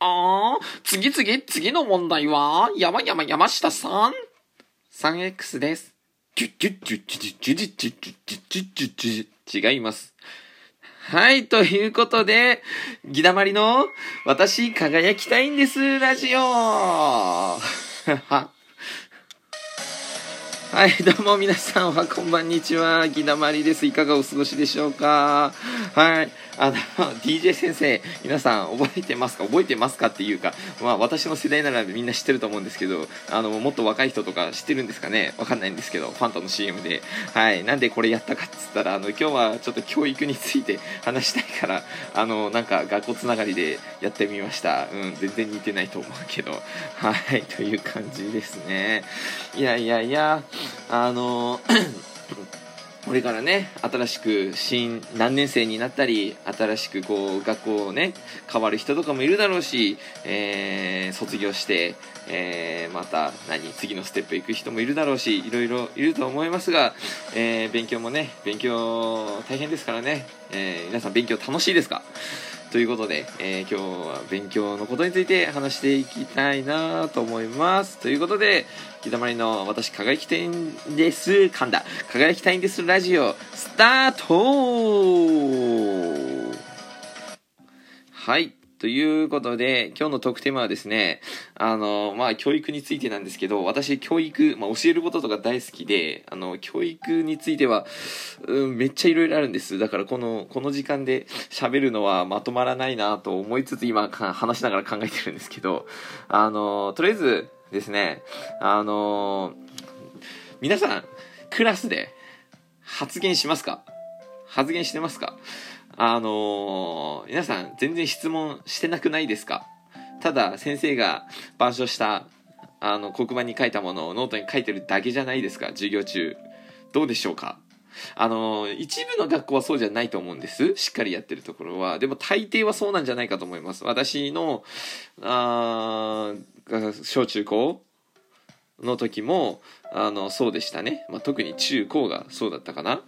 あー、次次、次の問題は、山山山下さん ?3X です。違います。はい、ということで、ギだまりの、私、輝きたいんです、ラジオはい、どうも皆さんはこんばんにちは。ギダマリです。いかがお過ごしでしょうか？はい。あの、DJ 先生、皆さん覚えてますか？覚えてますかっていうか、まあ私の世代ならみんな知ってると思うんですけど、あの、もっと若い人とか知ってるんですかね？わかんないんですけど、ファントの CM で。はい。なんでこれやったかっつったら、あの、今日はちょっと教育について 話したいから、あの、なんか学校つながりでやってみました。うん、全然似てないと思うけど。はい。という感じですね。いやいやいや、あの、これからね新しく新何年生になったり新しくこう学校をね変わる人とかもいるだろうし、えー卒業して、えーまた何次のステップ行く人もいるだろうしいろいろいると思いますが、えー勉強もね勉強大変ですからね、え皆さん勉強楽しいですか？ということで、えー今日は勉強のことについて話していきたいなと思います。ということで、ひだまりの私輝きたいんです、神田、輝きたいんですラジオ、スタートはい。ということで、今日のトークテーマはですね、あの、まあ、教育についてなんですけど、私、教育、まあ、教えることとか大好きで、あの、教育については、うん、めっちゃいろいろあるんです。だから、この、この時間で喋るのはまとまらないなと思いつつ、今、話しながら考えてるんですけど、あの、とりあえずですね、あの、皆さん、クラスで発言しますか？発言してますか？あのー皆さん全然質問してなくないですか？ただ先生が板書したあの黒板に書いたものをノートに書いてるだけじゃないですか？授業中。どうでしょうか？あのー一部の学校はそうじゃないと思うんです。しっかりやってるところは。でも大抵はそうなんじゃないかと思います。私のあ小中高の時もあのそうでしたね、まあ、特に中高がそうだったかな。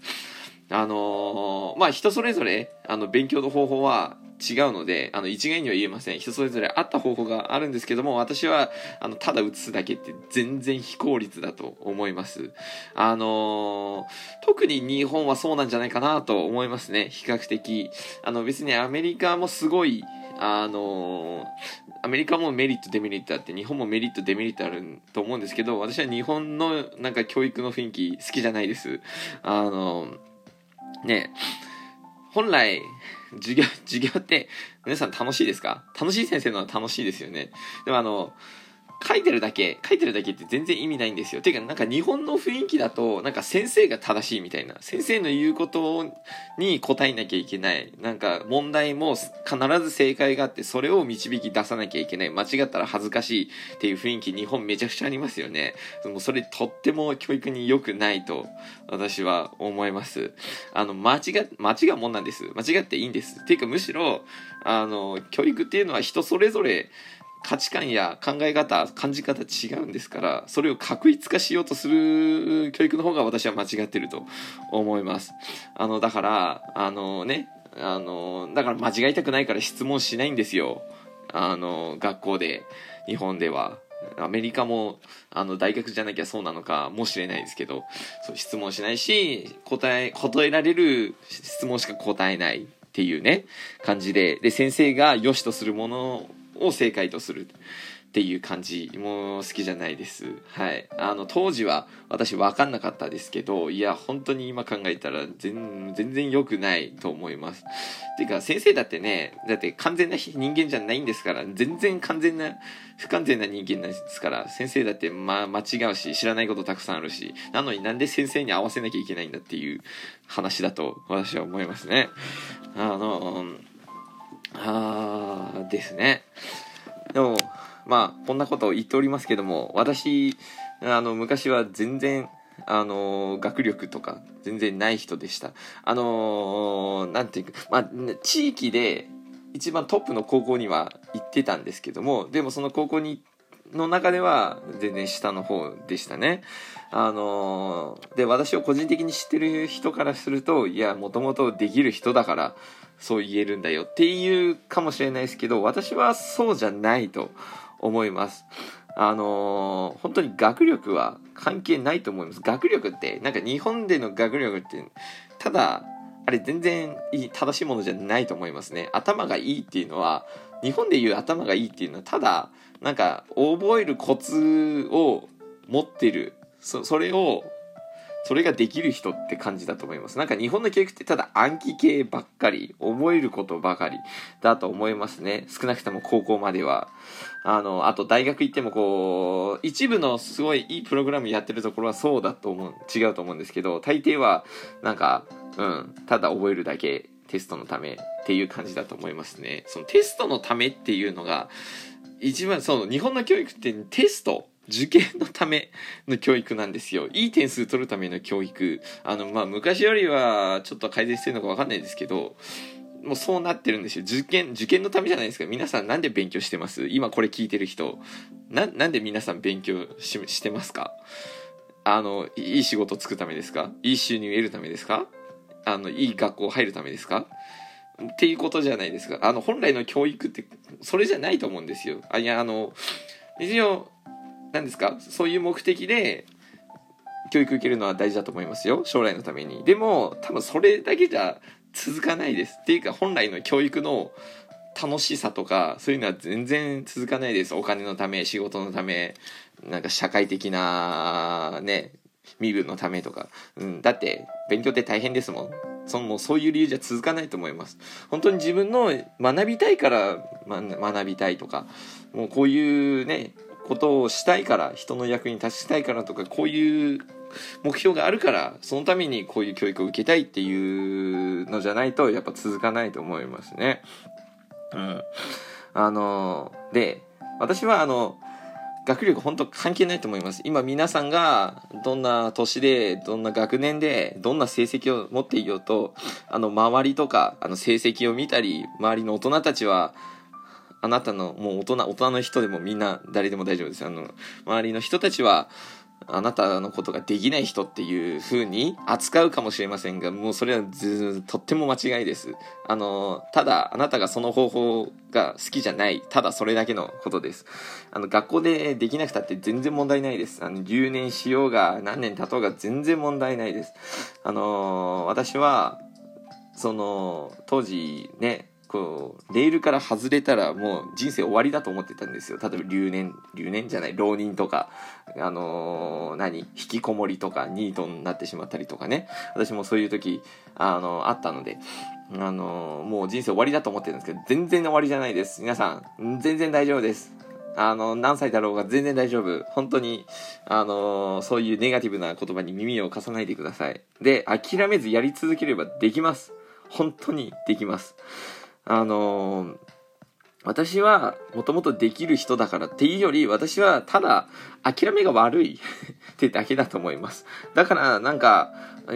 あのーまあ人それぞれあの勉強の方法は違うのであの一概には言えません。人それぞれあった方法があるんですけども私はあのただ写すだけって全然非効率だと思います。あのー特に日本はそうなんじゃないかなと思いますね。比較的。あの別にアメリカもすごいあのーアメリカもメリットデメリットあって日本もメリットデメリットあると思うんですけど私は日本のなんか教育の雰囲気好きじゃないです。あのね本来授業授業って皆さん楽しいですか？楽しい先生のは楽しいですよね。でもあの書いてるだけ書いてるだけって全然意味ないんですよ。ていうかなんか日本の雰囲気だとなんか先生が正しいみたいな。先生の言うことに答えなきゃいけない。なんか問題も必ず正解があってそれを導き出さなきゃいけない。間違ったら恥ずかしいっていう雰囲気日本めちゃくちゃありますよね。もうそれとっても教育に良くないと私は思います。あの間違間違うもんなんです。間違っていいんです。ていうかむしろあの教育っていうのは人それぞれ価値観や考え方感じ方違うんですからそれを確一化しようとする教育の方が私は間違ってると思います。あのだからあのねあのだから間違いたくないから質問しないんですよ。あの学校で日本では。アメリカもあの大学じゃなきゃそうなのかもしれないですけどそう質問しないし答え答えられる質問しか答えないっていうね感じで。で先生が良しとするものを正解とするっていう感じも好きじゃないです。はい。あの当時は私分かんなかったですけどいや本当に今考えたら全然良くないと思います。ていうか先生だってねだって完全な人間じゃないんですから全然完全な不完全な人間ですから先生だって、まあ、間違うし知らないことたくさんあるしなのになんで先生に合わせなきゃいけないんだっていう話だと私は思いますね。あのですね。でもまあこんなことを言っておりますけども私あの昔は全然あの学力とか全然ない人でした。あのなんていうかまあ地域で一番トップの高校には行ってたんですけどもでもその高校に行っての中では全然下の方でしたね。あのー、で、私を個人的に知ってる人からすると、いや、もともとできる人だから、そう言えるんだよっていうかもしれないですけど、私はそうじゃないと思います。あのー、本当に学力は関係ないと思います。学力って、なんか日本での学力って、ただ、あれ全然いい正しいものじゃないと思いますね。頭がいいっていうのは、日本でいう頭がいいっていうのは、ただ、なんか、覚えるコツを持ってる。そそれをそれができる人って感じだと思います。なんか日本の教育ってただ暗記系ばっかり、覚えることばかりだと思いますね。少なくとも高校までは。あの、あと大学行ってもこう、一部のすごいいいプログラムやってるところはそうだと思う、違うと思うんですけど、大抵はなんか、うん、ただ覚えるだけテストのためっていう感じだと思いますね。そのテストのためっていうのが、一番その日本の教育ってテスト受験のための教育なんですよ。いい点数取るための教育。あの、まあ、昔よりはちょっと改善してるのかわかんないですけど、もうそうなってるんですよ。受験、受験のためじゃないですか。皆さんなんで勉強してます？今これ聞いてる人。な、なんで皆さん勉強ししてますか？あの、いい仕事つくためですか？いい収入得るためですか？あの、いい学校入るためですか？っていうことじゃないですか。あの、本来の教育って、それじゃないと思うんですよ。あ、いや、あの、一応、何ですか？そういう目的で教育受けるのは大事だと思いますよ。将来のために。でも多分それだけじゃ続かないです。っていうか本来の教育の楽しさとかそういうのは全然続かないです。お金のため仕事のためなんか社会的なね身分のためとか、うん、だって勉強って大変ですもん。そのもうそういう理由じゃ続かないと思います。本当に自分の学びたいから、ま、学びたいとか。もうこういうねことをしたいから人の役に立ちたいからとかこういう目標があるからそのためにこういう教育を受けたいっていうのじゃないとやっぱ続かないと思いますね。うん、あので私はあの学力本当関係ないと思います。今皆さんがどんな年で、どんな学年で、どんな成績を持っていようと、あの周りとか、あの成績を見たり、周りの大人たちは、あなたのもう大人大人の人でもみんな誰でも大丈夫ですあの周りの人たちはあなたのことができない人っていう風に扱うかもしれませんが、もうそれはずとっても間違いです。あの、ただあなたがその方法が好きじゃない、ただそれだけのことです。あの、学校でできなくたって全然問題ないです。あの、留年しようが何年経とうが全然問題ないです。あの、私は、その、当時ね、こう、レールから外れたらもう人生終わりだと思ってたんですよ。例えば留年、留年じゃない、浪人とか、あのー、何引きこもりとか、ニートになってしまったりとかね。私もそういう時、あのー、あったので、あのー、もう人生終わりだと思ってるんですけど、全然終わりじゃないです。皆さん、全然大丈夫です。あの、何歳だろうが全然大丈夫。本当に、あのそういうネガティブな言葉に耳を貸さないでください。で、諦めずやり続ければできます。本当にできます。あのー、私はもともとできる人だからっていうより私はただ諦めが悪い ってだけだと思います。だからなんか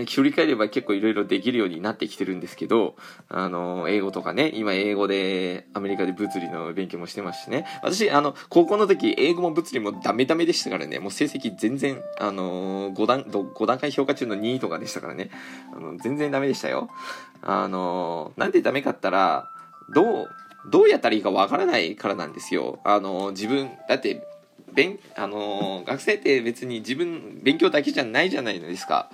振り返れば結構いろいろできるようになってきてるんですけど、あの、英語とかね、今英語でアメリカで物理の勉強もしてますしね。私、あの、高校の時英語も物理もダメダメでしたからね、もう成績全然、あの、5段、5段階評価中の2位とかでしたからね、あの全然ダメでしたよ。あの、なんでダメかったら、どう、どうやったらいいかわからないからなんですよ。あの、自分、だって、勉、あの、学生って別に自分、勉強だけじゃないじゃないですか。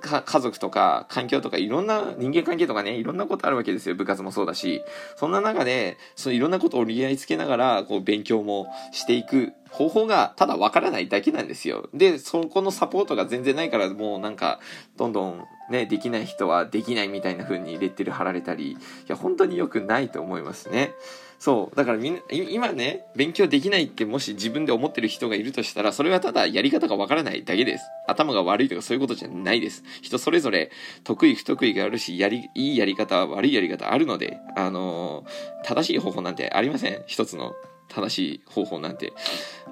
か家族とか環境とかいろんな人間関係とかねいろんなことあるわけですよ部活もそうだしそんな中でそのいろんなことを折り合いつけながらこう勉強もしていく方法がただわからないだけなんですよでそこのサポートが全然ないからもうなんかどんどんねできない人はできないみたいな風にレッテル貼られたりいや本当に良くないと思いますねそう。だからみんな、今ね、勉強できないってもし自分で思ってる人がいるとしたら、それはただやり方がわからないだけです。頭が悪いとかそういうことじゃないです。人それぞれ得意不得意があるし、やり、いいやり方、悪いやり方あるので、あのー、正しい方法なんてありません。一つの正しい方法なんて。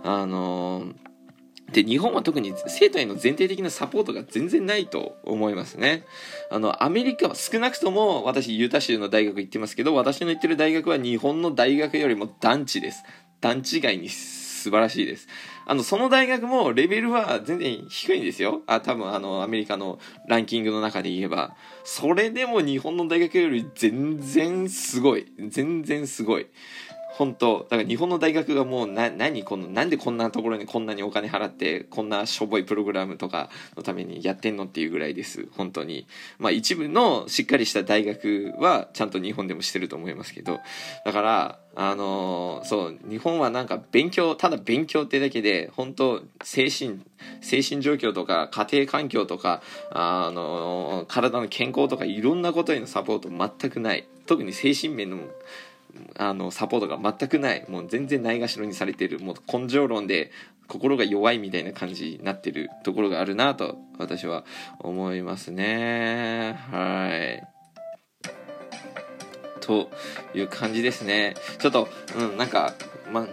あのーで、日本は特に生徒への前提的なサポートが全然ないと思いますね。あの、アメリカは少なくとも私ユータ州の大学行ってますけど、私の行ってる大学は日本の大学よりも団地です。段違いに素晴らしいです。あの、その大学もレベルは全然低いんですよ。あ、多分あの、アメリカのランキングの中で言えば。それでも日本の大学より全然すごい。全然すごい。本当だから日本の大学がもうな何このなんでこんなところにこんなにお金払ってこんなしょぼいプログラムとかのためにやってんのっていうぐらいです。本当に。まあ一部のしっかりした大学はちゃんと日本でもしてると思いますけど。だからあのー、そう日本はなんか勉強ただ勉強ってだけで本当精神精神状況とか家庭環境とかあのー、体の健康とかいろんなことへのサポート全くない。特に精神面のあのサポートが全くないもう全然ないがしろにされてるもう根性論で心が弱いみたいな感じになってるところがあるなと私は思いますね。はい。という感じですね。ちょっとうんなんかま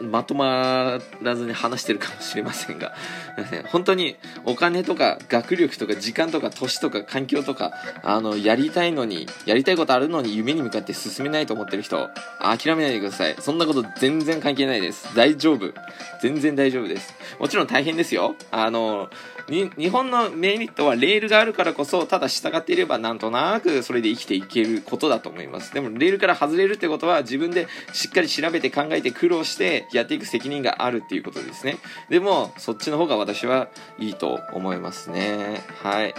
まとまらずに話してるかもしれませんが、本当にお金とか学力とか時間とか年とか環境とか、あの、やりたいのに、やりたいことあるのに夢に向かって進めないと思ってる人、諦めないでください。そんなこと全然関係ないです。大丈夫。全然大丈夫です。もちろん大変ですよ。あの、日本のメリットはレールがあるからこそ、ただ従っていればなんとなくそれで生きていけることだと思います。でもレールから外れるってことは自分でしっかり調べて考えて苦労してやっていく責任があるっていうことですね。でも、そっちの方が私はいいと思いますね。はい。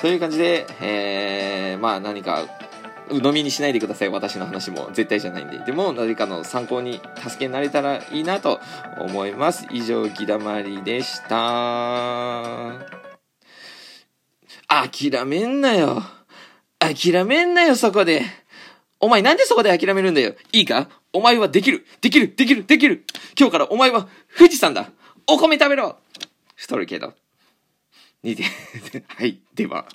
という感じで、えー、まあ何か鵜呑みにしないでください。私の話も絶対じゃないんで。でも何かの参考に助けになれたらいいなと思います。以上ぎだまりでした。諦めんなよ。諦めんなよそこで。お前なんでそこで諦めるんだよ。いいか？お前はできる。できる。できる。できる。今日からお前は富士山だ。お米食べろ。太るけど。似て はい、では。